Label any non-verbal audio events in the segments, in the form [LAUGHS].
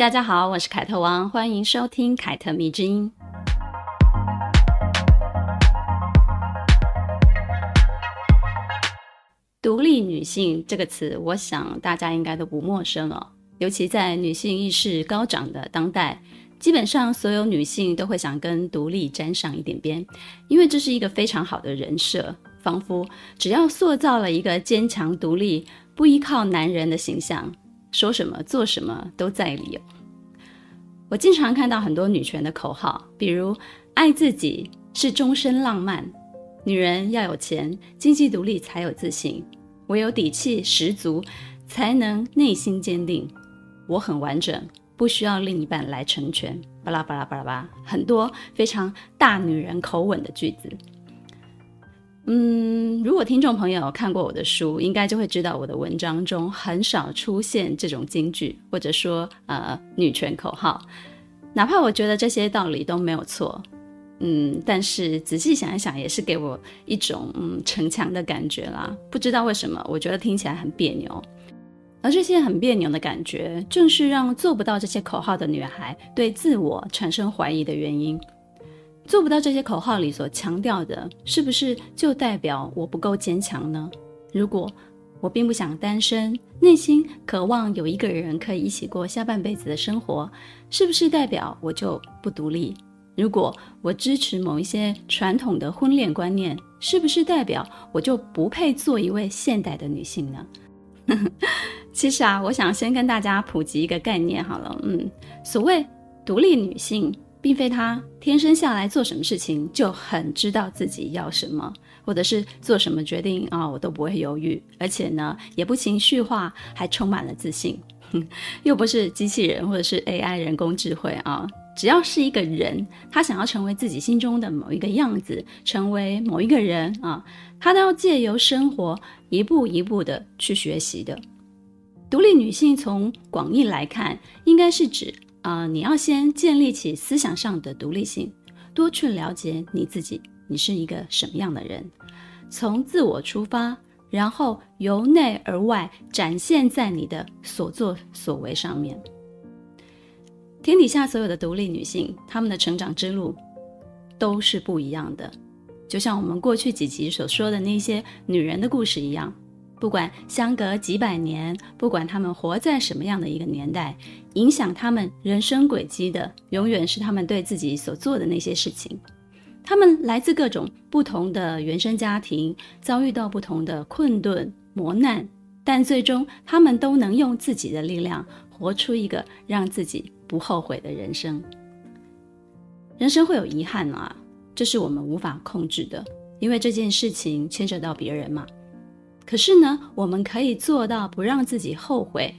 大家好，我是凯特王，欢迎收听凯特迷之音。独立女性这个词，我想大家应该都不陌生哦。尤其在女性意识高涨的当代，基本上所有女性都会想跟独立沾上一点边，因为这是一个非常好的人设，仿佛只要塑造了一个坚强独立、不依靠男人的形象，说什么做什么都在理。我经常看到很多女权的口号，比如“爱自己是终身浪漫”。女人要有钱，经济独立才有自信，唯有底气十足，才能内心坚定。我很完整，不需要另一半来成全。巴拉巴拉巴拉巴，很多非常大女人口吻的句子。嗯，如果听众朋友看过我的书，应该就会知道我的文章中很少出现这种金句，或者说呃女权口号。哪怕我觉得这些道理都没有错。嗯，但是仔细想一想，也是给我一种嗯逞强的感觉啦。不知道为什么，我觉得听起来很别扭。而这些很别扭的感觉，正是让做不到这些口号的女孩对自我产生怀疑的原因。做不到这些口号里所强调的，是不是就代表我不够坚强呢？如果我并不想单身，内心渴望有一个人可以一起过下半辈子的生活，是不是代表我就不独立？如果我支持某一些传统的婚恋观念，是不是代表我就不配做一位现代的女性呢？[LAUGHS] 其实啊，我想先跟大家普及一个概念好了。嗯，所谓独立女性，并非他天生下来做什么事情就很知道自己要什么，或者是做什么决定啊，我都不会犹豫，而且呢，也不情绪化，还充满了自信。[LAUGHS] 又不是机器人或者是 AI 人工智慧啊。只要是一个人，他想要成为自己心中的某一个样子，成为某一个人啊，他都要借由生活一步一步的去学习的。独立女性从广义来看，应该是指啊、你要先建立起思想上的独立性，多去了解你自己，你是一个什么样的人，从自我出发，然后由内而外展现在你的所作所为上面。天底下所有的独立女性，她们的成长之路都是不一样的，就像我们过去几集所说的那些女人的故事一样。不管相隔几百年，不管他们活在什么样的一个年代，影响他们人生轨迹的，永远是他们对自己所做的那些事情。他们来自各种不同的原生家庭，遭遇到不同的困顿磨难，但最终他们都能用自己的力量，活出一个让自己不后悔的人生。人生会有遗憾啊，这是我们无法控制的，因为这件事情牵扯到别人嘛。可是呢，我们可以做到不让自己后悔。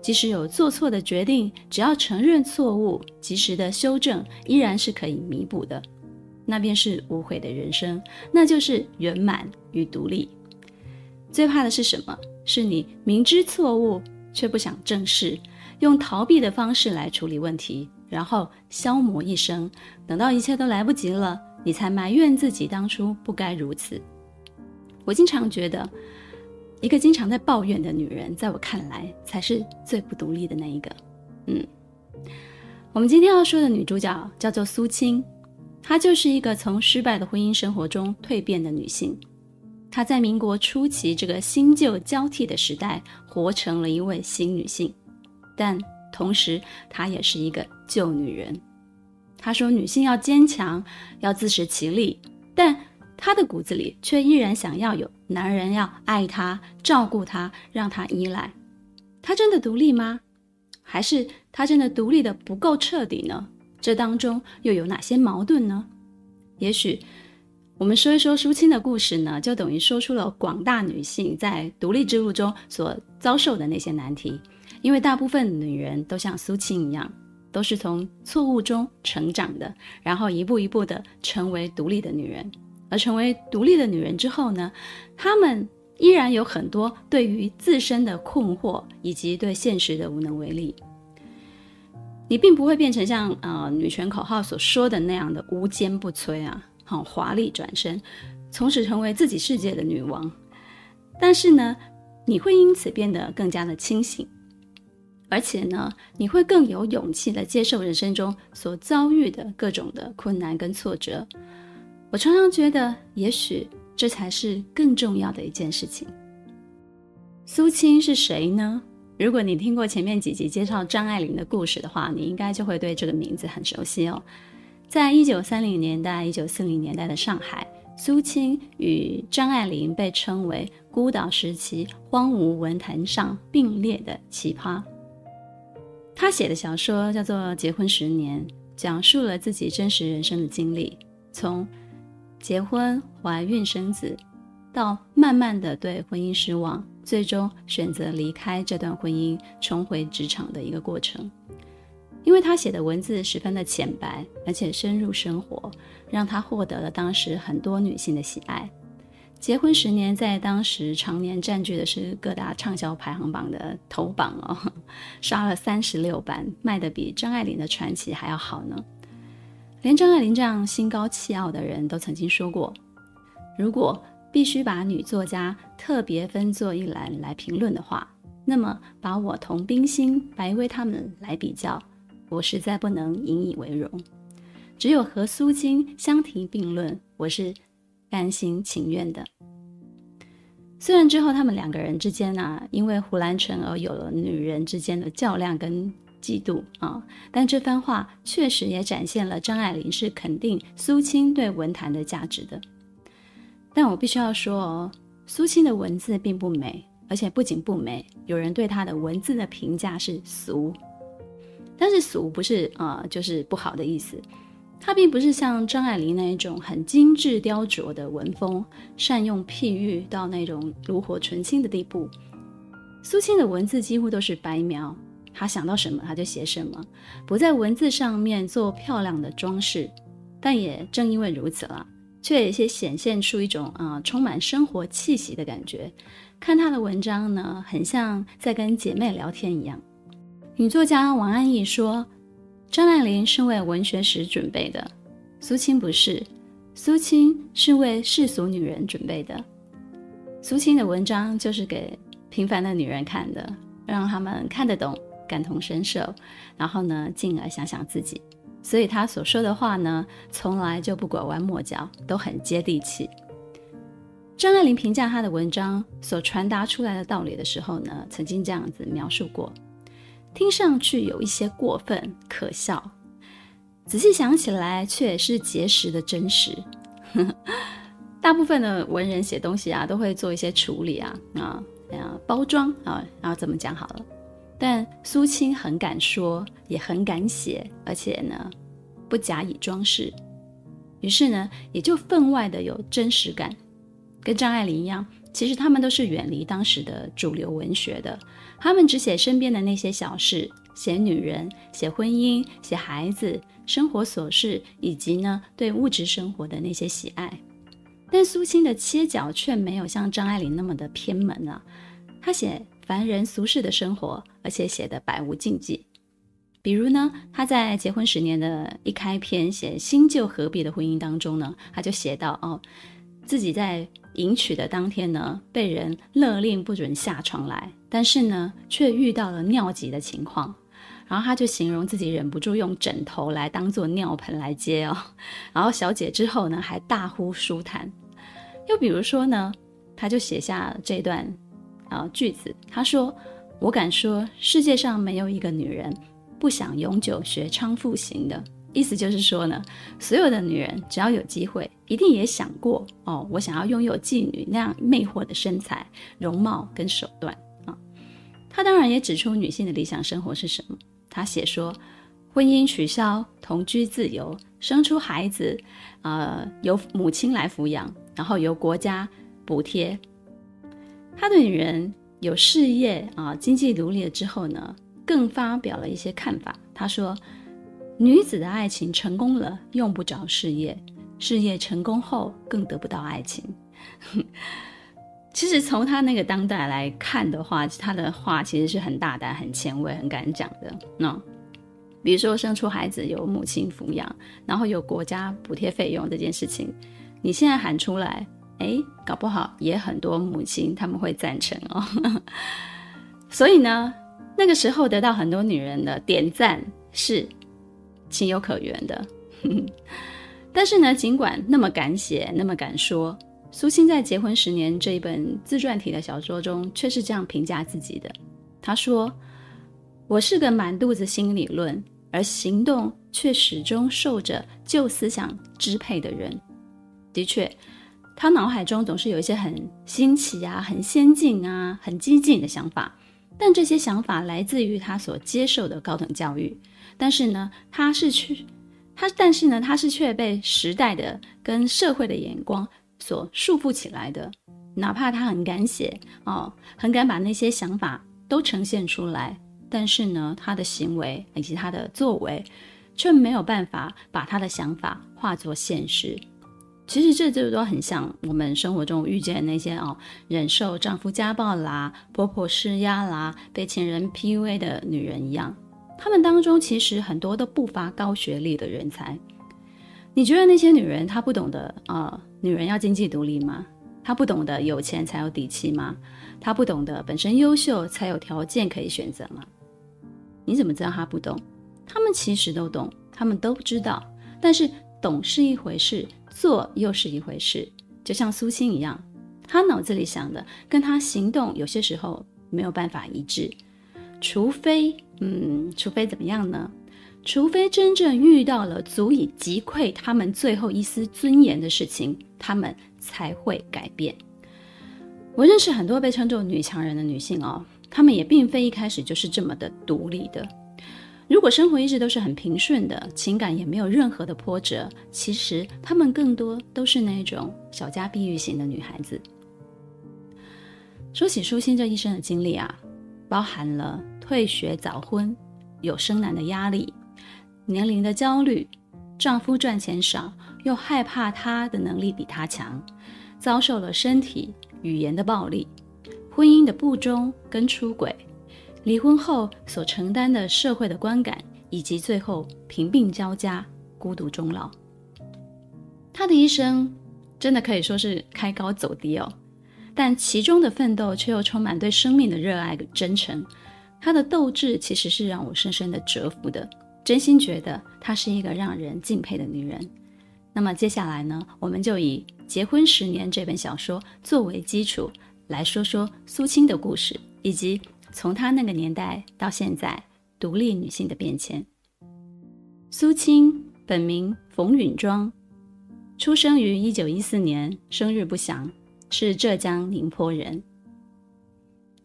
即使有做错的决定，只要承认错误，及时的修正，依然是可以弥补的。那便是无悔的人生，那就是圆满与独立。最怕的是什么？是你明知错误却不想正视。用逃避的方式来处理问题，然后消磨一生，等到一切都来不及了，你才埋怨自己当初不该如此。我经常觉得，一个经常在抱怨的女人，在我看来才是最不独立的那一个。嗯，我们今天要说的女主角叫做苏青，她就是一个从失败的婚姻生活中蜕变的女性。她在民国初期这个新旧交替的时代，活成了一位新女性。但同时，她也是一个旧女人。她说：“女性要坚强，要自食其力。”但她的骨子里却依然想要有男人要爱她、照顾她、让她依赖。她真的独立吗？还是她真的独立的不够彻底呢？这当中又有哪些矛盾呢？也许我们说一说苏青的故事呢，就等于说出了广大女性在独立之路中所遭受的那些难题。因为大部分女人都像苏青一样，都是从错误中成长的，然后一步一步的成为独立的女人。而成为独立的女人之后呢，她们依然有很多对于自身的困惑以及对现实的无能为力。你并不会变成像呃女权口号所说的那样的无坚不摧啊，很华丽转身，从此成为自己世界的女王。但是呢，你会因此变得更加的清醒，而且呢，你会更有勇气的接受人生中所遭遇的各种的困难跟挫折。我常常觉得，也许这才是更重要的一件事情。苏青是谁呢？如果你听过前面几集介绍张爱玲的故事的话，你应该就会对这个名字很熟悉哦。在一九三零年代、一九四零年代的上海，苏青与张爱玲被称为孤岛时期荒芜文坛上并列的奇葩。她写的小说叫做《结婚十年》，讲述了自己真实人生的经历，从结婚、怀孕、生子，到慢慢的对婚姻失望。最终选择离开这段婚姻，重回职场的一个过程。因为他写的文字十分的浅白，而且深入生活，让他获得了当时很多女性的喜爱。结婚十年，在当时常年占据的是各大畅销排行榜的头榜哦，[LAUGHS] 刷了三十六版，卖得比张爱玲的传奇还要好呢。连张爱玲这样心高气傲的人都曾经说过，如果。必须把女作家特别分作一栏来评论的话，那么把我同冰心、白薇他们来比较，我实在不能引以为荣。只有和苏青相提并论，我是甘心情愿的。虽然之后他们两个人之间呢、啊，因为胡兰成而有了女人之间的较量跟嫉妒啊，但这番话确实也展现了张爱玲是肯定苏青对文坛的价值的。但我必须要说哦，苏青的文字并不美，而且不仅不美，有人对她的文字的评价是俗。但是俗不是啊、呃，就是不好的意思。她并不是像张爱玲那一种很精致雕琢的文风，善用譬喻到那种炉火纯青的地步。苏青的文字几乎都是白描，他想到什么他就写什么，不在文字上面做漂亮的装饰。但也正因为如此了。却有些显现出一种啊、呃、充满生活气息的感觉。看她的文章呢，很像在跟姐妹聊天一样。女作家王安忆说：“张爱玲是为文学史准备的，苏青不是。苏青是为世俗女人准备的。苏青的文章就是给平凡的女人看的，让她们看得懂、感同身受，然后呢，进而想想自己。”所以他所说的话呢，从来就不拐弯抹角，都很接地气。张爱玲评价他的文章所传达出来的道理的时候呢，曾经这样子描述过：听上去有一些过分可笑，仔细想起来却也是结实的真实。[LAUGHS] 大部分的文人写东西啊，都会做一些处理啊啊啊包装啊，然后怎么讲好了。但苏青很敢说，也很敢写，而且呢，不假以装饰，于是呢，也就分外的有真实感。跟张爱玲一样，其实他们都是远离当时的主流文学的，他们只写身边的那些小事，写女人，写婚姻，写孩子，生活琐事，以及呢，对物质生活的那些喜爱。但苏青的切角却没有像张爱玲那么的偏门啊，他写。凡人俗世的生活，而且写得百无禁忌。比如呢，他在结婚十年的一开篇写新旧何别的婚姻当中呢，他就写到哦，自己在迎娶的当天呢，被人勒令不准下床来，但是呢，却遇到了尿急的情况，然后他就形容自己忍不住用枕头来当做尿盆来接哦，然后小姐之后呢，还大呼舒坦。又比如说呢，他就写下这段。啊，句子，他说：“我敢说，世界上没有一个女人不想永久学娼妇型的。意思就是说呢，所有的女人只要有机会，一定也想过哦，我想要拥有妓女那样魅惑的身材、容貌跟手段啊。他当然也指出女性的理想生活是什么。他写说，婚姻取消，同居自由，生出孩子，呃，由母亲来抚养，然后由国家补贴。”他对女人有事业啊，经济独立了之后呢，更发表了一些看法。他说：“女子的爱情成功了，用不着事业；事业成功后，更得不到爱情。[LAUGHS] ”其实从他那个当代来看的话，他的话其实是很大胆、很前卫、很敢讲的。那比如说生出孩子由母亲抚养，然后有国家补贴费用这件事情，你现在喊出来，哎，搞不好也很多母亲他们会赞成哦。[LAUGHS] 所以呢，那个时候得到很多女人的点赞是情有可原的。[LAUGHS] 但是呢，尽管那么敢写，那么敢说。苏青在《结婚十年》这一本自传体的小说中，却是这样评价自己的。他说：“我是个满肚子新理论，而行动却始终受着旧思想支配的人。的确，他脑海中总是有一些很新奇啊、很先进啊、很激进的想法，但这些想法来自于他所接受的高等教育。但是呢，他是去他，但是呢，他是却被时代的跟社会的眼光。”所束缚起来的，哪怕他很敢写哦，很敢把那些想法都呈现出来，但是呢，他的行为以及他的作为，却没有办法把他的想法化作现实。其实这就都很像我们生活中遇见那些哦，忍受丈夫家暴啦、婆婆施压啦、被情人 PUA 的女人一样，她们当中其实很多都不乏高学历的人才。你觉得那些女人她不懂得啊？呃女人要经济独立吗？她不懂得有钱才有底气吗？她不懂得本身优秀才有条件可以选择吗？你怎么知道她不懂？她们其实都懂，她们都知道。但是懂是一回事，做又是一回事。就像苏青一样，她脑子里想的跟她行动有些时候没有办法一致。除非，嗯，除非怎么样呢？除非真正遇到了足以击溃他们最后一丝尊严的事情，他们才会改变。我认识很多被称作女强人的女性哦，她们也并非一开始就是这么的独立的。如果生活一直都是很平顺的，情感也没有任何的波折，其实她们更多都是那种小家碧玉型的女孩子。说起舒心这一生的经历啊，包含了退学、早婚、有生男的压力。年龄的焦虑，丈夫赚钱少，又害怕她的能力比他强，遭受了身体、语言的暴力，婚姻的不忠跟出轨，离婚后所承担的社会的观感，以及最后贫病交加、孤独终老。她的一生真的可以说是开高走低哦，但其中的奋斗却又充满对生命的热爱跟真诚。她的斗志其实是让我深深的折服的。真心觉得她是一个让人敬佩的女人。那么接下来呢，我们就以《结婚十年》这本小说作为基础，来说说苏青的故事，以及从她那个年代到现在独立女性的变迁。苏青本名冯允庄，出生于一九一四年，生日不详，是浙江宁波人。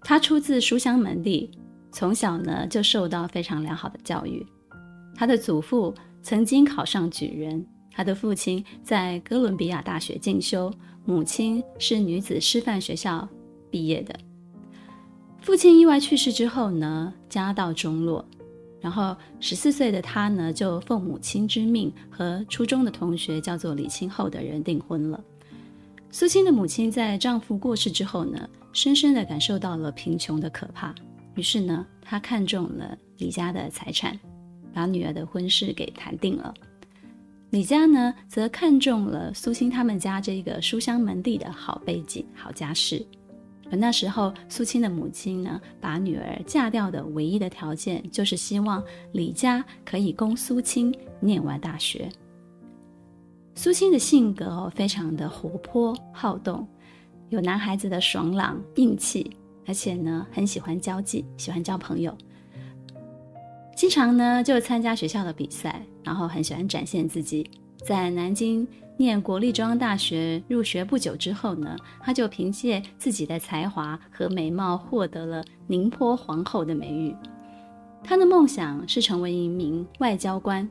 她出自书香门第，从小呢就受到非常良好的教育。他的祖父曾经考上举人，他的父亲在哥伦比亚大学进修，母亲是女子师范学校毕业的。父亲意外去世之后呢，家道中落，然后十四岁的他呢，就奉母亲之命和初中的同学叫做李清厚的人订婚了。苏青的母亲在丈夫过世之后呢，深深地感受到了贫穷的可怕，于是呢，她看中了李家的财产。把女儿的婚事给谈定了，李家呢则看中了苏青他们家这个书香门第的好背景、好家世。而那时候，苏青的母亲呢，把女儿嫁掉的唯一的条件，就是希望李家可以供苏青念完大学。苏青的性格，非常的活泼好动，有男孩子的爽朗硬气，而且呢，很喜欢交际，喜欢交朋友。经常呢就参加学校的比赛，然后很喜欢展现自己。在南京念国立中央大学入学不久之后呢，他就凭借自己的才华和美貌获得了“宁波皇后”的美誉。他的梦想是成为一名外交官，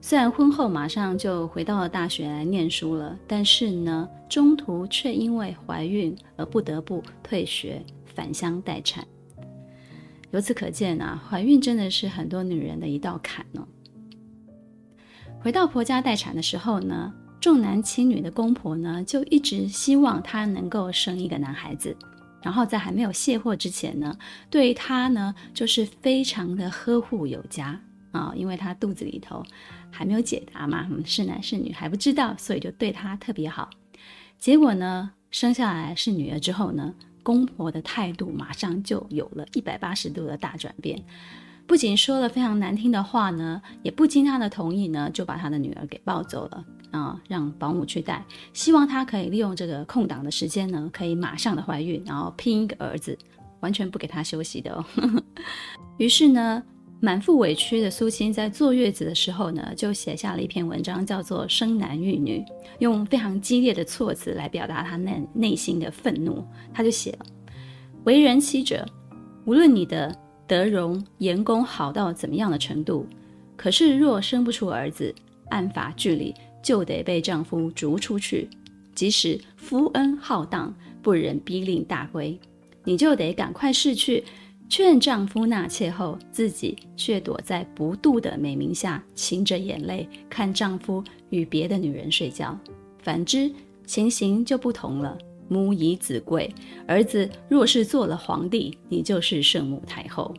虽然婚后马上就回到了大学来念书了，但是呢，中途却因为怀孕而不得不退学返乡待产。由此可见啊，怀孕真的是很多女人的一道坎哦。回到婆家待产的时候呢，重男轻女的公婆呢，就一直希望他能够生一个男孩子，然后在还没有卸货之前呢，对他呢就是非常的呵护有加啊、因为他肚子里头还没有解答嘛，是男是女还不知道，所以就对他特别好。结果呢，生下来是女儿之后呢，公婆的态度马上就有了一百八十度的大转变。不仅说了非常难听的话呢，也不经他的同意呢，就把他的女儿给抱走了啊，让保姆去带，希望她可以利用这个空档的时间呢，可以马上的怀孕，然后拼一个儿子，完全不给她休息的哦。[LAUGHS] 于是呢，满腹委屈的苏青在坐月子的时候呢，就写下了一篇文章，叫做《生男育女》，用非常激烈的措辞来表达他内内心的愤怒。他就写了：为人妻者，无论你的。德容颜功好到怎么样的程度，可是若生不出儿子，按法据理就得被丈夫逐出去。即使夫恩浩荡，不忍逼令大归，你就得赶快逝去，劝丈夫纳妾后，自己却躲在不度的美名下，噙着眼泪看丈夫与别的女人睡觉。反之，情形就不同了。母以子贵，儿子若是做了皇帝，你就是圣母太后。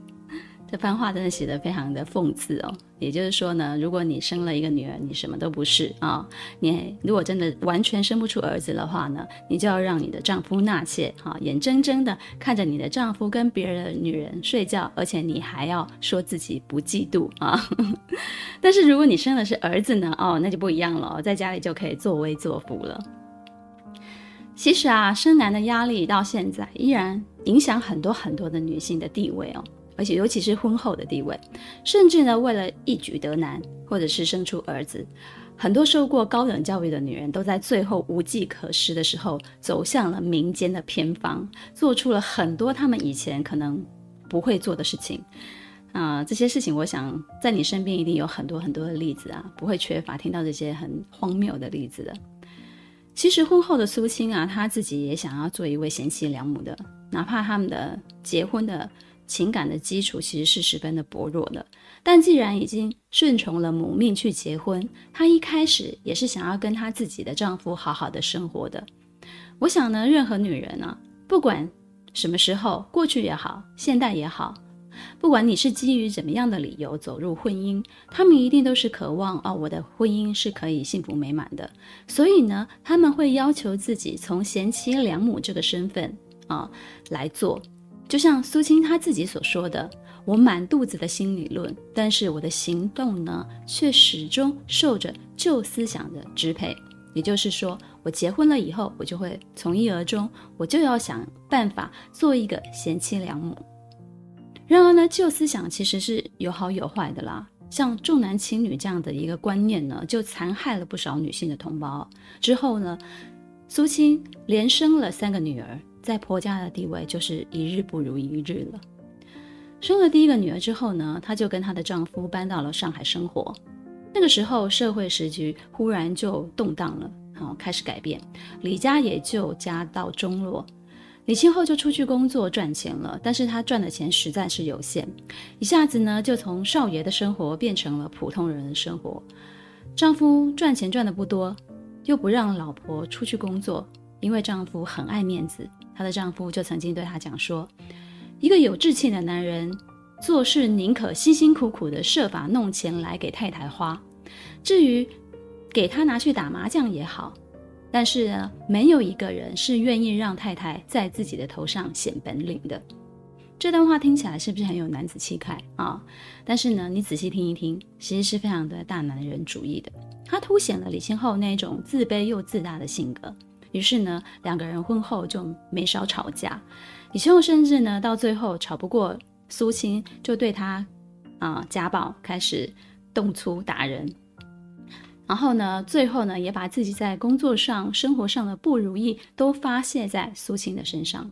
这番话真的写得非常的讽刺哦。也就是说呢，如果你生了一个女儿，你什么都不是啊、你如果真的完全生不出儿子的话呢，你就要让你的丈夫纳妾，哈、哦，眼睁睁的看着你的丈夫跟别的女人睡觉，而且你还要说自己不嫉妒啊。[LAUGHS] 但是如果你生的是儿子呢，哦，那就不一样了，在家里就可以作威作福了。其实啊，生男的压力到现在依然影响很多很多的女性的地位哦，而且尤其是婚后的地位，甚至呢，为了一举得男或者是生出儿子，很多受过高等教育的女人都在最后无计可施的时候，走向了民间的偏方，做出了很多他们以前可能不会做的事情。啊、这些事情，我想在你身边一定有很多很多的例子啊，不会缺乏听到这些很荒谬的例子的。其实婚后的苏青啊，她自己也想要做一位贤妻良母的，哪怕他们的结婚的情感的基础其实是十分的薄弱的。但既然已经顺从了母命去结婚，她一开始也是想要跟她自己的丈夫好好的生活的。我想呢，任何女人啊，不管什么时候，过去也好，现代也好。不管你是基于怎么样的理由走入婚姻，她们一定都是渴望哦，我的婚姻是可以幸福美满的。所以呢，他们会要求自己从贤妻良母这个身份啊、来做。就像苏青她自己所说的：“我满肚子的新理论，但是我的行动呢，却始终受着旧思想的支配。也就是说，我结婚了以后，我就会从一而终，我就要想办法做一个贤妻良母。”然而呢，旧思想其实是有好有坏的啦。像重男轻女这样的一个观念呢，就残害了不少女性的同胞。之后呢，苏青连生了三个女儿，在婆家的地位就是一日不如一日了。生了第一个女儿之后呢，她就跟她的丈夫搬到了上海生活。那个时候，社会时局忽然就动荡了，好，开始改变，李家也就家道中落。李清后就出去工作赚钱了，但是她赚的钱实在是有限，一下子呢就从少爷的生活变成了普通人的生活。丈夫赚钱赚的不多，又不让老婆出去工作，因为丈夫很爱面子。她的丈夫就曾经对她讲说：“一个有志气的男人，做事宁可辛辛苦苦的设法弄钱来给太太花，至于给她拿去打麻将也好。”但是呢，没有一个人是愿意让太太在自己的头上显本领的。这段话听起来是不是很有男子气概啊？但是呢，你仔细听一听，其实是非常的大男人主义的。他凸显了李清后那种自卑又自大的性格。于是呢，两个人婚后就没少吵架。李清后甚至呢，到最后吵不过苏青，就对他啊家暴，开始动粗打人。然后呢，最后呢，也把自己在工作上、生活上的不如意都发泄在苏青的身上。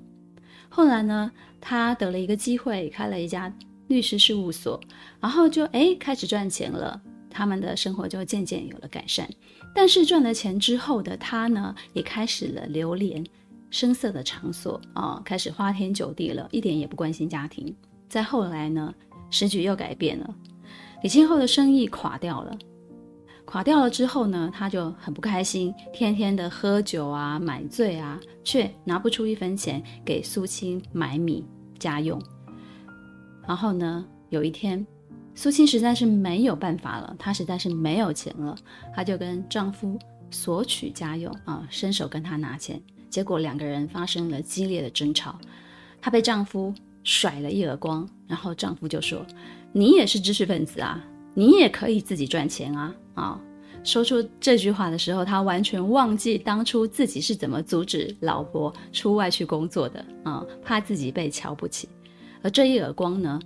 后来呢，他得了一个机会，开了一家律师事务所，然后就哎开始赚钱了。他们的生活就渐渐有了改善。但是赚了钱之后的他呢，也开始了流连声色的场所啊、开始花天酒地了，一点也不关心家庭。再后来呢，时局又改变了，李清后的生意垮掉了。垮掉了之后呢，他就很不开心，天天的喝酒啊、买醉啊，却拿不出一分钱给苏青买米家用。然后呢，有一天，苏青实在是没有办法了，她实在是没有钱了，她就跟丈夫索取家用啊，伸手跟他拿钱，结果两个人发生了激烈的争吵，她被丈夫甩了一耳光，然后丈夫就说：“你也是知识分子啊。”你也可以自己赚钱啊！啊、说出这句话的时候，他完全忘记当初自己是怎么阻止老婆出外去工作的啊、怕自己被瞧不起。而这一耳光呢，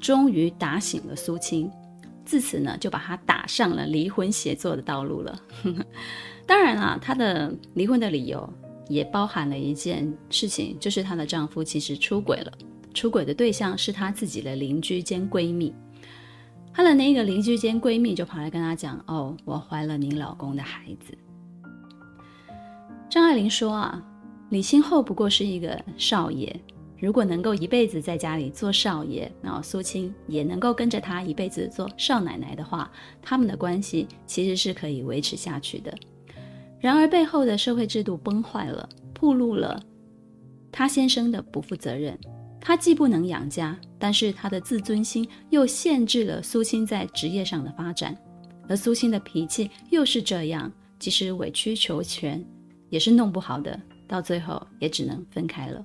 终于打醒了苏青，自此呢，就把她打上了离婚协作的道路了。[LAUGHS] 当然啊，她的离婚的理由也包含了一件事情，就是她的丈夫其实出轨了，出轨的对象是她自己的邻居兼闺蜜。她的那个邻居兼闺蜜就跑来跟她讲：“哦，我怀了你老公的孩子。”张爱玲说：“啊，李清厚不过是一个少爷，如果能够一辈子在家里做少爷，那苏青也能够跟着他一辈子做少奶奶的话，他们的关系其实是可以维持下去的。然而背后的社会制度崩坏了，暴露了他先生的不负责任。”他既不能养家，但是他的自尊心又限制了苏青在职业上的发展，而苏青的脾气又是这样，即使委曲求全，也是弄不好的，到最后也只能分开了。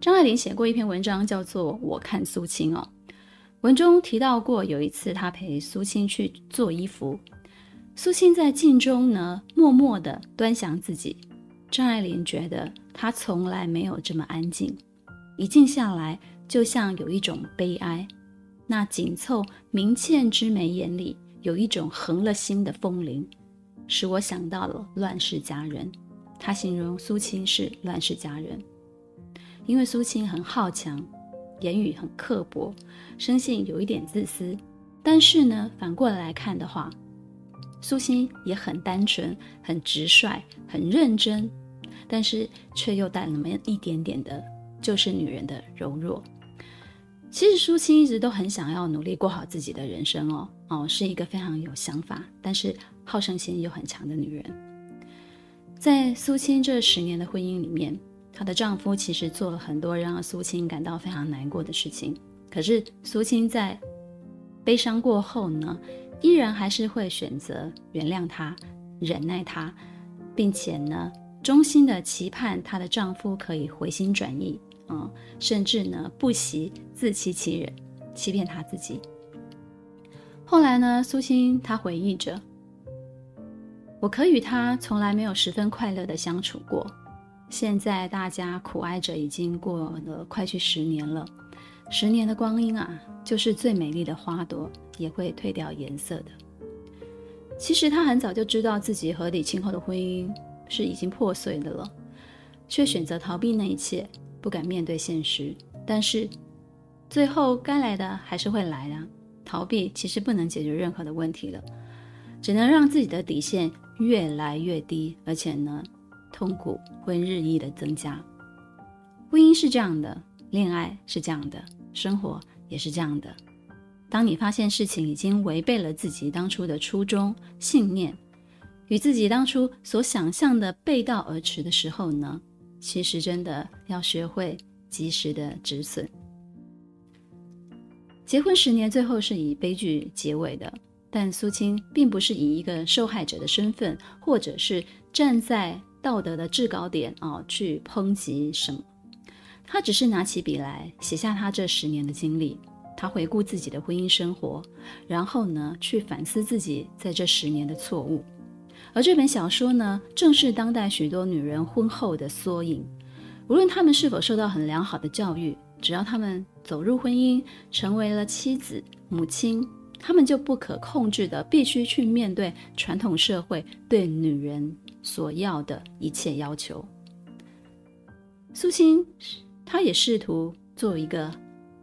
张爱玲写过一篇文章，叫做《我看苏青》哦，文中提到过有一次她陪苏青去做衣服，苏青在镜中呢默默地端详自己，张爱玲觉得她从来没有这么安静。一静下来，就像有一种悲哀。那紧凑明倩之眉眼里，有一种横了心的风铃，使我想到了乱世佳人。他形容苏青是乱世佳人，因为苏青很好强，言语很刻薄，生性有一点自私。但是呢，反过来看的话，苏青也很单纯、很直率、很认真，但是却又带那么一点点的。就是女人的柔弱。其实苏青一直都很想要努力过好自己的人生哦哦，是一个非常有想法，但是好胜心又很强的女人。在苏青这十年的婚姻里面，她的丈夫其实做了很多让苏青感到非常难过的事情。可是苏青在悲伤过后呢，依然还是会选择原谅他、忍耐他，并且呢，衷心的期盼她的丈夫可以回心转意。嗯，甚至呢，不惜自欺欺人，欺骗她自己。后来呢，苏青她回忆着：“我可与他从来没有十分快乐的相处过。现在大家苦挨着，已经过了快去十年了。十年的光阴啊，就是最美丽的花朵也会褪掉颜色的。其实他很早就知道自己和李清后的婚姻是已经破碎的了，却选择逃避那一切。”不敢面对现实，但是最后该来的还是会来的。逃避其实不能解决任何的问题了，只能让自己的底线越来越低，而且呢，痛苦会日益的增加。婚姻是这样的，恋爱是这样的，生活也是这样的。当你发现事情已经违背了自己当初的初衷、信念，与自己当初所想象的背道而驰的时候呢，其实真的要学会及时的止损。结婚十年，最后是以悲剧结尾的。但苏青并不是以一个受害者的身份，或者是站在道德的制高点啊、去抨击什么。他只是拿起笔来写下他这十年的经历。他回顾自己的婚姻生活，然后呢，去反思自己在这十年的错误。而这本小说呢，正是当代许多女人婚后的缩影。无论她们是否受到很良好的教育，只要她们走入婚姻，成为了妻子、母亲，他们就不可控制的必须去面对传统社会对女人所要的一切要求。苏青，她也试图做一个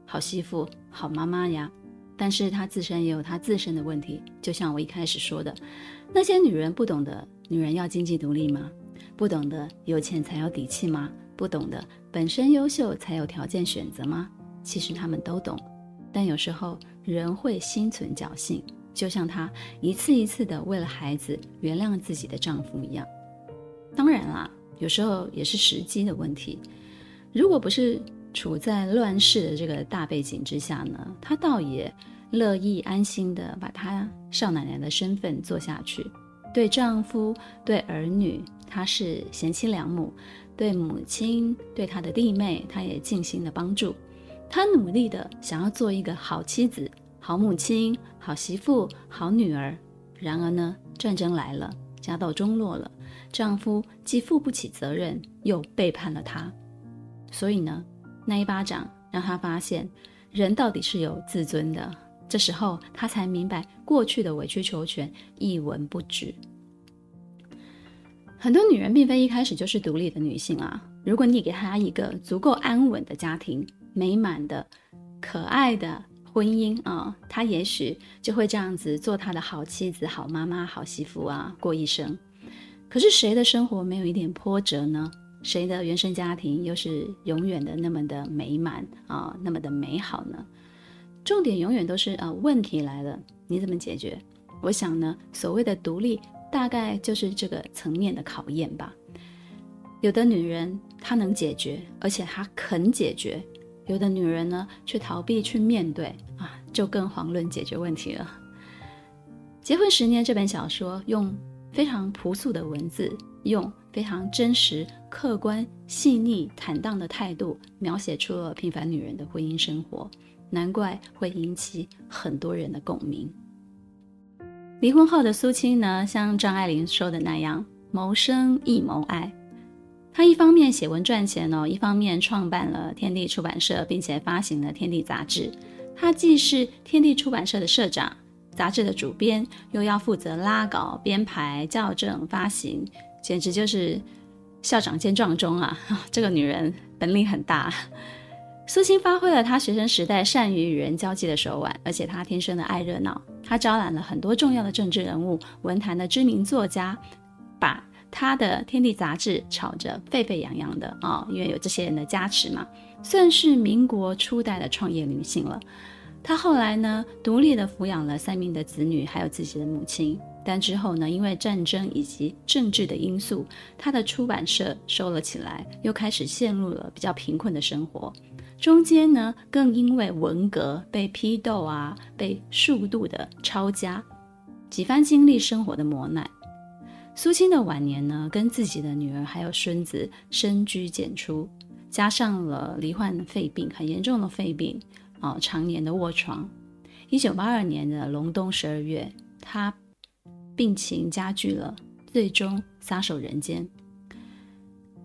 好媳妇、好妈妈呀。但是她自身也有她自身的问题，就像我一开始说的，那些女人不懂得女人要经济独立吗？不懂得有钱才有底气吗？不懂得本身优秀才有条件选择吗？其实他们都懂，但有时候人会心存侥幸，就像她一次一次的为了孩子原谅自己的丈夫一样。当然啦，有时候也是时机的问题。如果不是处在乱世的这个大背景之下呢，她倒也乐意安心的把她少奶奶的身份做下去。对丈夫、对儿女，她是贤妻良母；对母亲、对她的弟妹，她也尽心的帮助。她努力的想要做一个好妻子、好母亲、好媳妇、好女儿。然而呢，战争来了，家道中落了，丈夫既负不起责任，又背叛了她。所以呢，那一巴掌让她发现，人到底是有自尊的。这时候，她才明白过去的委曲求全一文不值。很多女人并非一开始就是独立的女性啊。如果你给她一个足够安稳的家庭、美满的、可爱的婚姻啊，她也许就会这样子做她的好妻子、好妈妈、好媳妇啊，过一生。可是谁的生活没有一点波折呢？谁的原生家庭又是永远的那么的美满啊，那么的美好呢？重点永远都是啊，问题来了，你怎么解决？我想呢，所谓的独立，大概就是这个层面的考验吧。有的女人她能解决，而且她肯解决；有的女人呢，却逃避去面对啊，就更遑论解决问题了。结婚十年这本小说，用非常朴素的文字，用非常真实、客观、细腻、坦荡的态度，描写出了平凡女人的婚姻生活。难怪会引起很多人的共鸣。离婚后的苏青呢，像张爱玲说的那样，谋生亦谋爱。他一方面写文赚钱哦，一方面创办了天地出版社，并且发行了《天地》杂志。他既是天地出版社的社长，杂志的主编，又要负责拉稿、编排、校正、发行，简直就是校长兼撞钟啊！[LAUGHS] 这个女人本领很大。苏青发挥了她学生时代善于与人交际的手腕，而且她天生的爱热闹。她招揽了很多重要的政治人物、文坛的知名作家，把她的《天地》杂志炒着沸沸扬扬的啊、因为有这些人的加持嘛，算是民国初代的创业女性了。她后来呢，独立的抚养了三名的子女，还有自己的母亲。但之后呢，因为战争以及政治的因素，她的出版社收了起来，又开始陷入了比较贫困的生活。中间呢，更因为文革被批斗啊，被数度的抄家，几番经历生活的磨难。苏青的晚年呢，跟自己的女儿还有孙子深居简出，加上了罹患肺病，很严重的肺病啊，常年的卧床。一九八二年的隆冬十二月，他病情加剧了，最终撒手人间。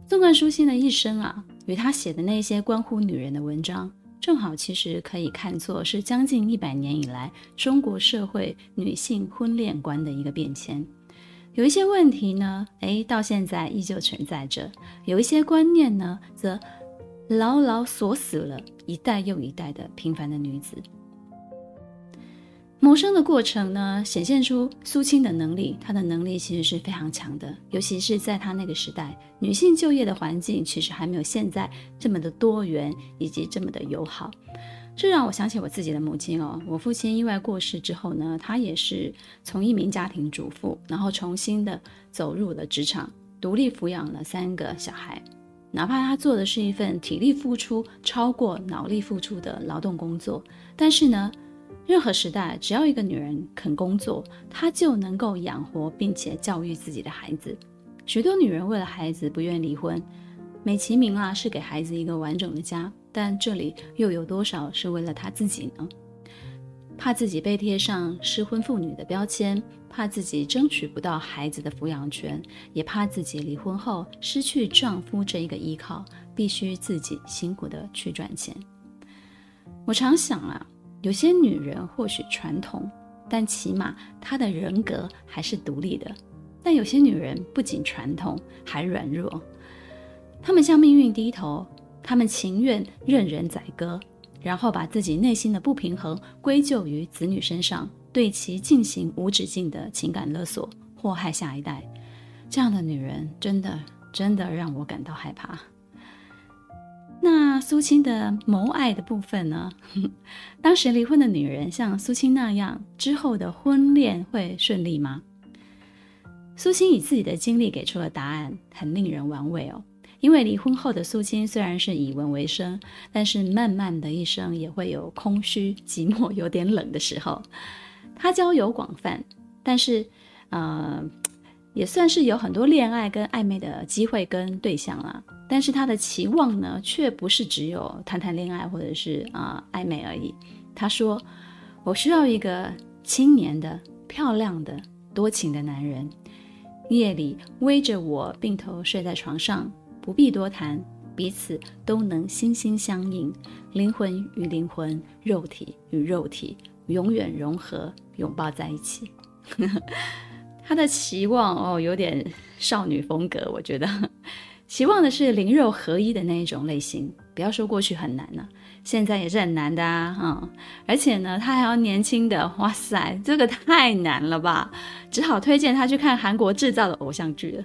纵观苏青的一生啊。与他写的那些关乎女人的文章，正好其实可以看作是将近一百年以来中国社会女性婚恋观的一个变迁。有一些问题呢，诶，到现在依旧存在着；有一些观念呢，则牢牢锁死了一代又一代的平凡的女子。谋生的过程呢，显现出苏青的能力。她的能力其实是非常强的，尤其是在她那个时代，女性就业的环境其实还没有现在这么的多元以及这么的友好。这让我想起我自己的母亲哦。我父亲意外过世之后呢，她也是从一名家庭主妇，然后重新的走入了职场，独立抚养了三个小孩。哪怕她做的是一份体力付出超过脑力付出的劳动工作，但是呢。任何时代，只要一个女人肯工作，她就能够养活并且教育自己的孩子。许多女人为了孩子不愿离婚，美其名啊是给孩子一个完整的家，但这里又有多少是为了她自己呢？怕自己被贴上失婚妇女的标签，怕自己争取不到孩子的抚养权，也怕自己离婚后失去丈夫这一个依靠，必须自己辛苦的去赚钱。我常想啊。有些女人或许传统，但起码她的人格还是独立的。但有些女人不仅传统，还软弱。她们向命运低头，他们情愿任人宰割，然后把自己内心的不平衡归咎于子女身上，对其进行无止境的情感勒索，祸害下一代。这样的女人，真的真的让我感到害怕。那苏青的谋爱的部分呢？[LAUGHS] 当时离婚的女人像苏青那样，之后的婚恋会顺利吗？苏青以自己的经历给出了答案，很令人玩味哦。因为离婚后的苏青虽然是以文为生，但是漫漫的一生也会有空虚、寂寞、有点冷的时候。[LAUGHS] 她交友广泛，但是呃，也算是有很多恋爱跟暧昧的机会跟对象啦。但是她的期望呢，却不是只有谈谈恋爱或者是啊、暧昧而已。她说：“我需要一个青年的、漂亮的、多情的男人。”夜里偎着我并头睡在床上，不必多谈，彼此都能心心相印，灵魂与灵魂，肉体与肉体，永远融合，拥抱在一起。[LAUGHS] 他的期望哦，有点少女风格，我觉得，期望的是灵肉合一的那一种类型。不要说过去很难了。现在也是很难的啊，嗯，而且呢，他还要年轻的，哇塞，这个太难了吧，只好推荐他去看韩国制造的偶像剧了。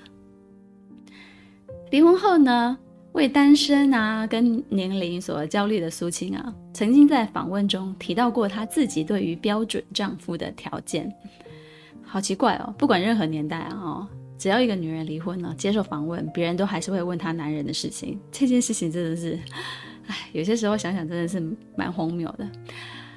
离婚后呢，为单身啊跟年龄所焦虑的苏青啊，曾经在访问中提到过她自己对于标准丈夫的条件，好奇怪哦，不管任何年代啊，只要一个女人离婚了，接受访问，别人都还是会问她男人的事情，这件事情真的是。唉，有些时候想想真的是蛮荒谬的。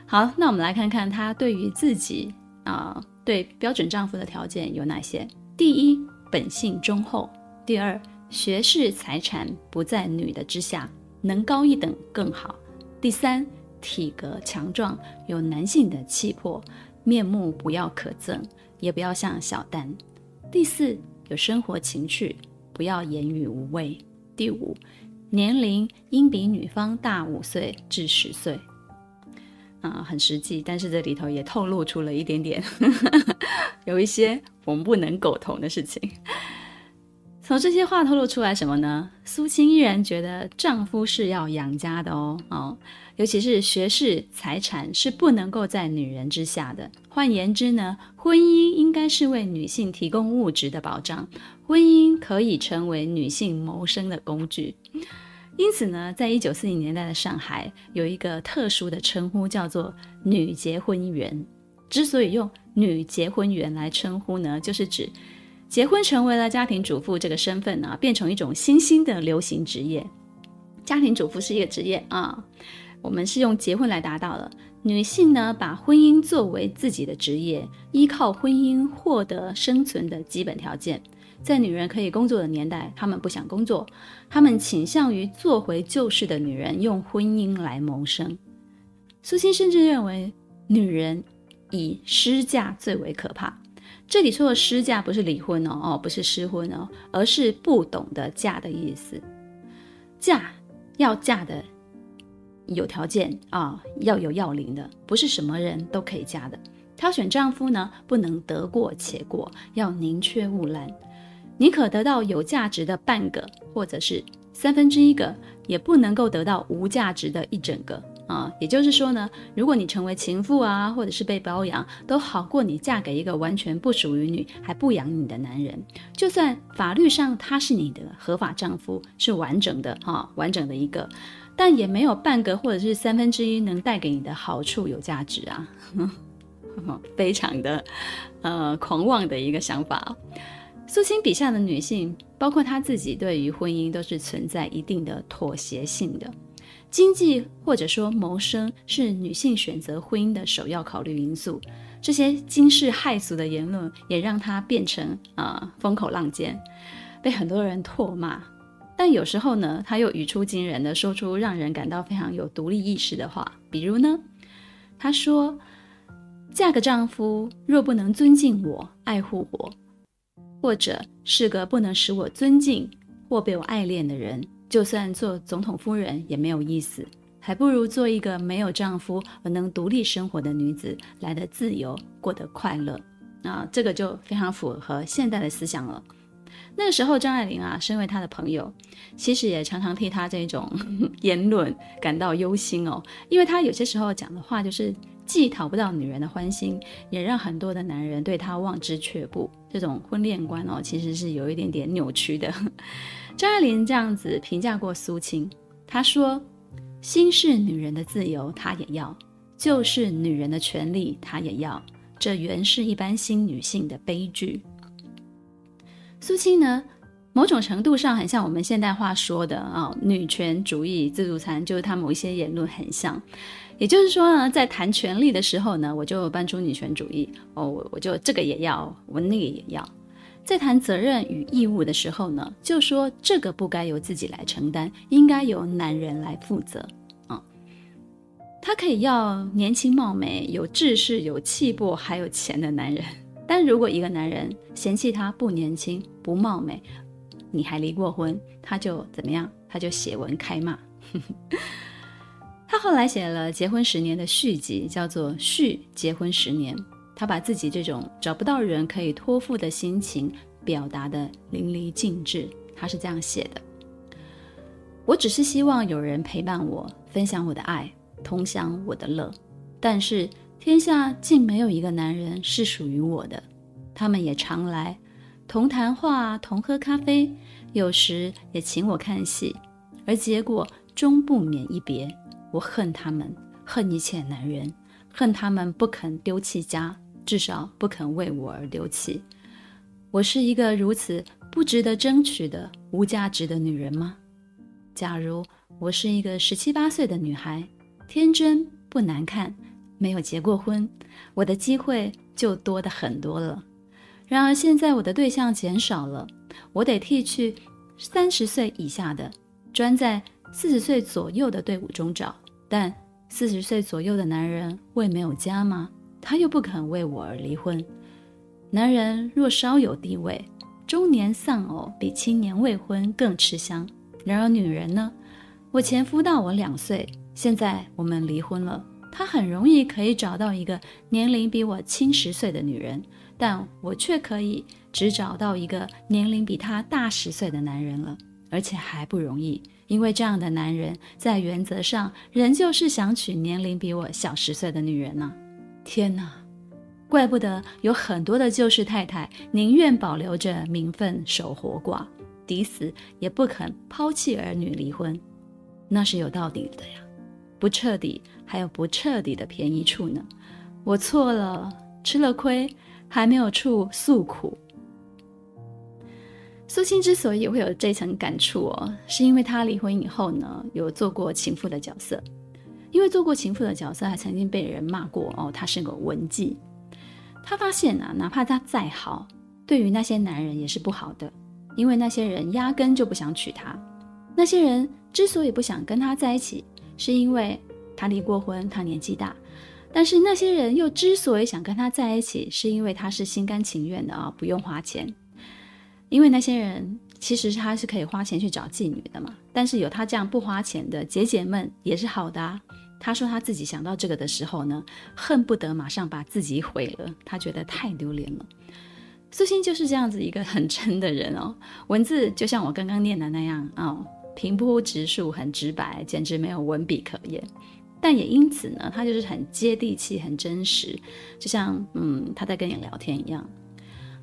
好，那我们来看看她对于自己啊、对标准丈夫的条件有哪些？第一，本性忠厚；第二，学士财产不在女的之下，能高一等更好；第三，体格强壮，有男性的气魄，面目不要可憎，也不要像小丹；第四，有生活情趣，不要言语无味；第五。年龄应比女方大五岁至十岁，啊、很实际，但是这里头也透露出了一点点，[LAUGHS] 有一些我们不能苟同的事情。从这些话透露出来什么呢？苏青依然觉得丈夫是要养家的哦，哦，尤其是学识、财产是不能够在女人之下的。换言之呢，婚姻应该是为女性提供物质的保障，婚姻可以成为女性谋生的工具。因此呢，在一九四零年代的上海，有一个特殊的称呼叫做“女结婚员”。之所以用“女结婚员”来称呼呢，就是指结婚成为了家庭主妇这个身份呢，变成一种新兴的流行职业。家庭主妇是一个职业啊，我们是用结婚来达到了。女性呢，把婚姻作为自己的职业，依靠婚姻获得生存的基本条件。在女人可以工作的年代，她们不想工作，她们倾向于做回旧式的女人，用婚姻来谋生。苏青甚至认为，女人以失嫁最为可怕。这里说的失嫁不是离婚哦，哦，不是失婚哦，而是不懂得嫁的意思。嫁要嫁的有条件啊，要有要领的，不是什么人都可以嫁的。挑选丈夫呢，不能得过且过，要宁缺毋滥。你可得到有价值的半个，或者是三分之一个，也不能够得到无价值的一整个啊。也就是说呢，如果你成为情妇啊，或者是被包养，都好过你嫁给一个完全不属于你、还不养你的男人。就算法律上他是你的合法丈夫，是完整的哈，完整的一个，但也没有半个或者是三分之一能带给你的好处有价值啊。[LAUGHS] 非常的呃狂妄的一个想法。苏青笔下的女性，包括她自己，对于婚姻都是存在一定的妥协性的。经济或者说谋生是女性选择婚姻的首要考虑因素。这些惊世骇俗的言论也让她变成啊、呃、风口浪尖，被很多人唾骂。但有时候呢，她又语出惊人的说出让人感到非常有独立意识的话。比如呢，她说：“嫁个丈夫若不能尊敬我、爱护我。”或者是个不能使我尊敬或被我爱恋的人，就算做总统夫人也没有意思，还不如做一个没有丈夫而能独立生活的女子来得自由，过得快乐。啊，这个就非常符合现代的思想了。那个时候，张爱玲啊，身为他的朋友，其实也常常替他这种 [LAUGHS] 言论感到忧心哦，因为他有些时候讲的话就是。既讨不到女人的欢心，也让很多的男人对她望之却步。这种婚恋观哦，其实是有一点点扭曲的。张爱玲这样子评价过苏青，她说：“新是女人的自由她也要，旧是女人的权利她也要。这原是一般新女性的悲剧。苏青呢，某种程度上很像我们现代话说的啊、女权主义自助餐，就是她某一些言论很像。也就是说呢，在谈权利的时候呢，我就搬出女权主义哦，我我就这个也要，我那个也要。在谈责任与义务的时候呢，就说这个不该由自己来承担，应该由男人来负责。他可以要年轻貌美、有志士、有气魄、还有钱的男人，[LAUGHS] 但如果一个男人嫌弃他不年轻、不貌美，你还离过婚，他就怎么样？他就写文开骂。[LAUGHS] 他后来写了结婚十年的续集，叫做《续结婚十年》。他把自己这种找不到人可以托付的心情表达得淋漓尽致。他是这样写的：“我只是希望有人陪伴我，分享我的爱。”同享我的乐，但是天下竟没有一个男人是属于我的。他们也常来，同谈话，同喝咖啡，有时也请我看戏，而结果终不免一别。我恨他们，恨一切男人，恨他们不肯丢弃家，至少不肯为我而丢弃。我是一个如此不值得争取的无价值的女人吗？假如我是一个十七八岁的女孩。天真不难看，没有结过婚，我的机会就多得很多了。然而现在我的对象减少了，我得替去三十岁以下的，专在四十岁左右的队伍中找。但四十岁左右的男人会没有家吗？他又不肯为我而离婚。男人若稍有地位，中年丧偶比青年未婚更吃香。然而女人呢？我前夫大我两岁。现在我们离婚了，他很容易可以找到一个年龄比我轻十岁的女人，但我却可以只找到一个年龄比他大十岁的男人了，而且还不容易，因为这样的男人在原则上仍旧是想娶年龄比我小十岁的女人呢。天哪，怪不得有很多的旧式太太宁愿保留着名分守活寡，抵死也不肯抛弃儿女离婚，那是有道理的呀。不彻底，还有不彻底的便宜处呢。我错了，吃了亏，还没有处诉苦。苏青之所以会有这层感触哦，是因为她离婚以后呢，有做过情妇的角色。会做过情妇的角色，还曾经被人骂过哦，她是个文妓。她发现啊，哪怕她再好，对于那些男人也是不好的，因为那些人压根就不想娶她。那些人之所以不想跟她在一起。是因为他离过婚，他年纪大，但是那些人又之所以想跟他在一起，是因为他是心甘情愿的啊，不用花钱。因为那些人其实他是可以花钱去找妓女的嘛，但是有他这样不花钱的姐姐们也是好的啊。他说他自己想到这个的时候呢，恨不得马上把自己毁了，他觉得太丢脸了。苏青就是这样子一个很真的人哦，文字就像我刚刚念的那样。哦平铺直述，很直白，简直没有文笔可言。但也因此呢，他就是很接地气，很真实，就像嗯他在跟你聊天一样。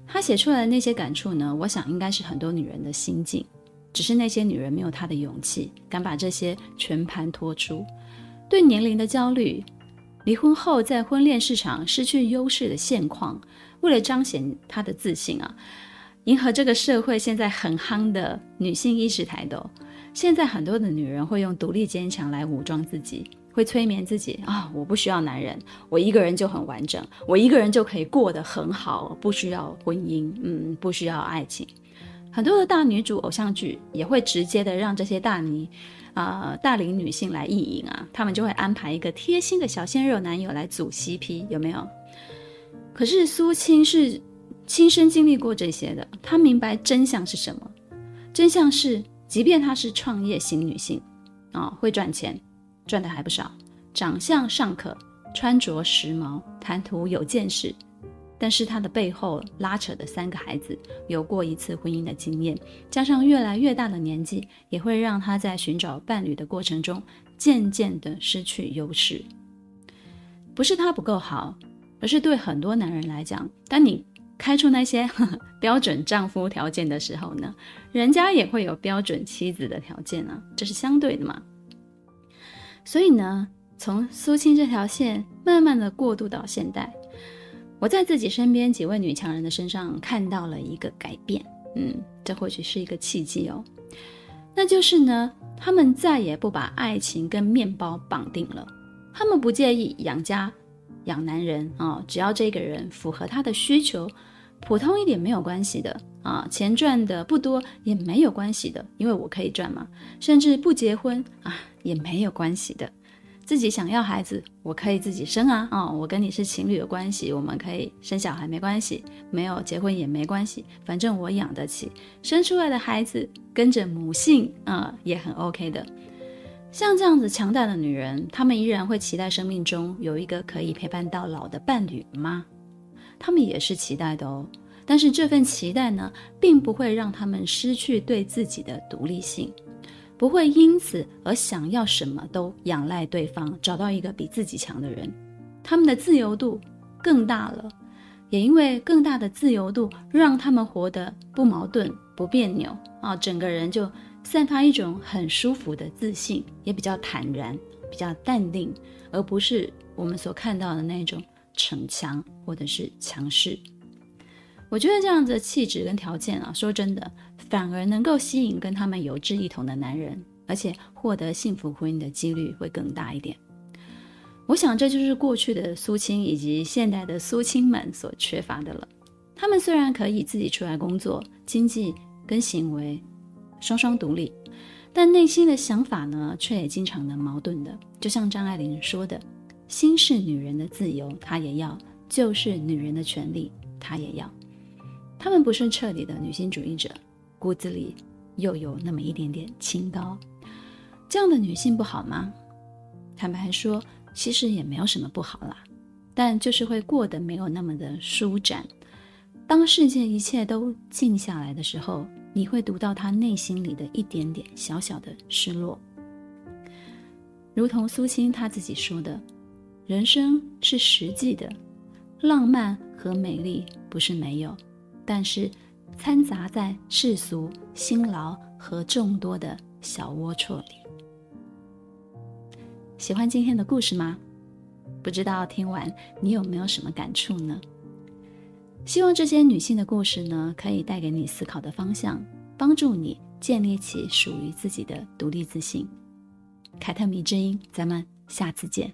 他写出来的那些感触呢，我想应该是很多女人的心境，只是那些女人没有他的勇气，敢把这些全盘托出。对年龄的焦虑，离婚后在婚恋市场失去优势的现况，为了彰显他的自信啊，迎合这个社会现在很夯的女性意识抬头。现在很多的女人会用独立坚强来武装自己，会催眠自己啊、我不需要男人，我一个人就很完整，我一个人就可以过得很好，不需要婚姻，嗯，不需要爱情。很多的大女主偶像剧也会直接的让这些大女啊、大龄女性来意淫啊，他们就会安排一个贴心的小鲜肉男友来组 CP，有没有？可是苏青是亲身经历过这些的，她明白真相是什么，真相是。即便她是创业型女性，啊、会赚钱，赚的还不少，长相尚可，穿着时髦，谈吐有见识，但是她的背后拉扯的三个孩子，有过一次婚姻的经验，加上越来越大的年纪，也会让她在寻找伴侣的过程中，渐渐的失去优势。不是她不够好，而是对很多男人来讲，当你。开出那些呵 [LAUGHS] 呵标准丈夫条件的时候呢，人家也会有标准妻子的条件啊，这是相对的嘛。所以呢，从苏青这条线慢慢的过渡到现代，我在自己身边几位女强人的身上看到了一个改变。嗯，这或许是一个契机哦。那就是呢，她们再也不把爱情跟面包绑定了，她们不介意养家养男人啊，只要这个人符合她的需求，普通一点没有关系的啊，钱赚的不多也没有关系的，因为我可以赚嘛，甚至不结婚啊也没有关系的。自己想要孩子，我可以自己生啊！哦，我跟你是情侣的关系，我们可以生小孩，没关系；没有结婚也没关系，反正我养得起。生出来的孩子跟着母姓啊，也很 OK 的。像这样子强大的女人，她们依然会期待生命中有一个可以陪伴到老的伴侣吗？她们也是期待的哦。但是这份期待呢，并不会让她们失去对自己的独立性。不会因此而想要什么都仰赖对方，找到一个比自己强的人，他们的自由度更大了，也因为更大的自由度，让他们活得不矛盾、不别扭啊，整个人就散发一种很舒服的自信，也比较坦然、比较淡定，而不是我们所看到的那种逞强或者是强势。我觉得这样的气质跟条件啊，说真的。反而能够吸引跟他们有志一同的男人，而且获得幸福婚姻的几率会更大一点。我想这就是过去的苏青以及现代的苏青们所缺乏的了。他们虽然可以自己出来工作，经济跟行为双双独立，但内心的想法呢，却也经常的矛盾的。就像张爱玲说的：“心是女人的自由，她也要；就是女人的权利，她也要。”他们不是彻底的女性主义者。骨子里又有那么一点点清高，这样的女性不好吗？坦白说，其实也没有什么不好啦，但就是会过得没有那么的舒展。当世界一切都静下来的时候，你会读到她内心里的一点点小小的失落。如同苏青她自己说的：“人生是实际的，浪漫和美丽不是没有，但是。”掺杂在世俗、辛劳和众多的小龌龊里。喜欢今天的故事吗？不知道听完你有没有什么感触呢？希望这些女性的故事呢，可以带给你思考的方向，帮助你建立起属于自己的独立自信。凯特迷之音，咱们下次见。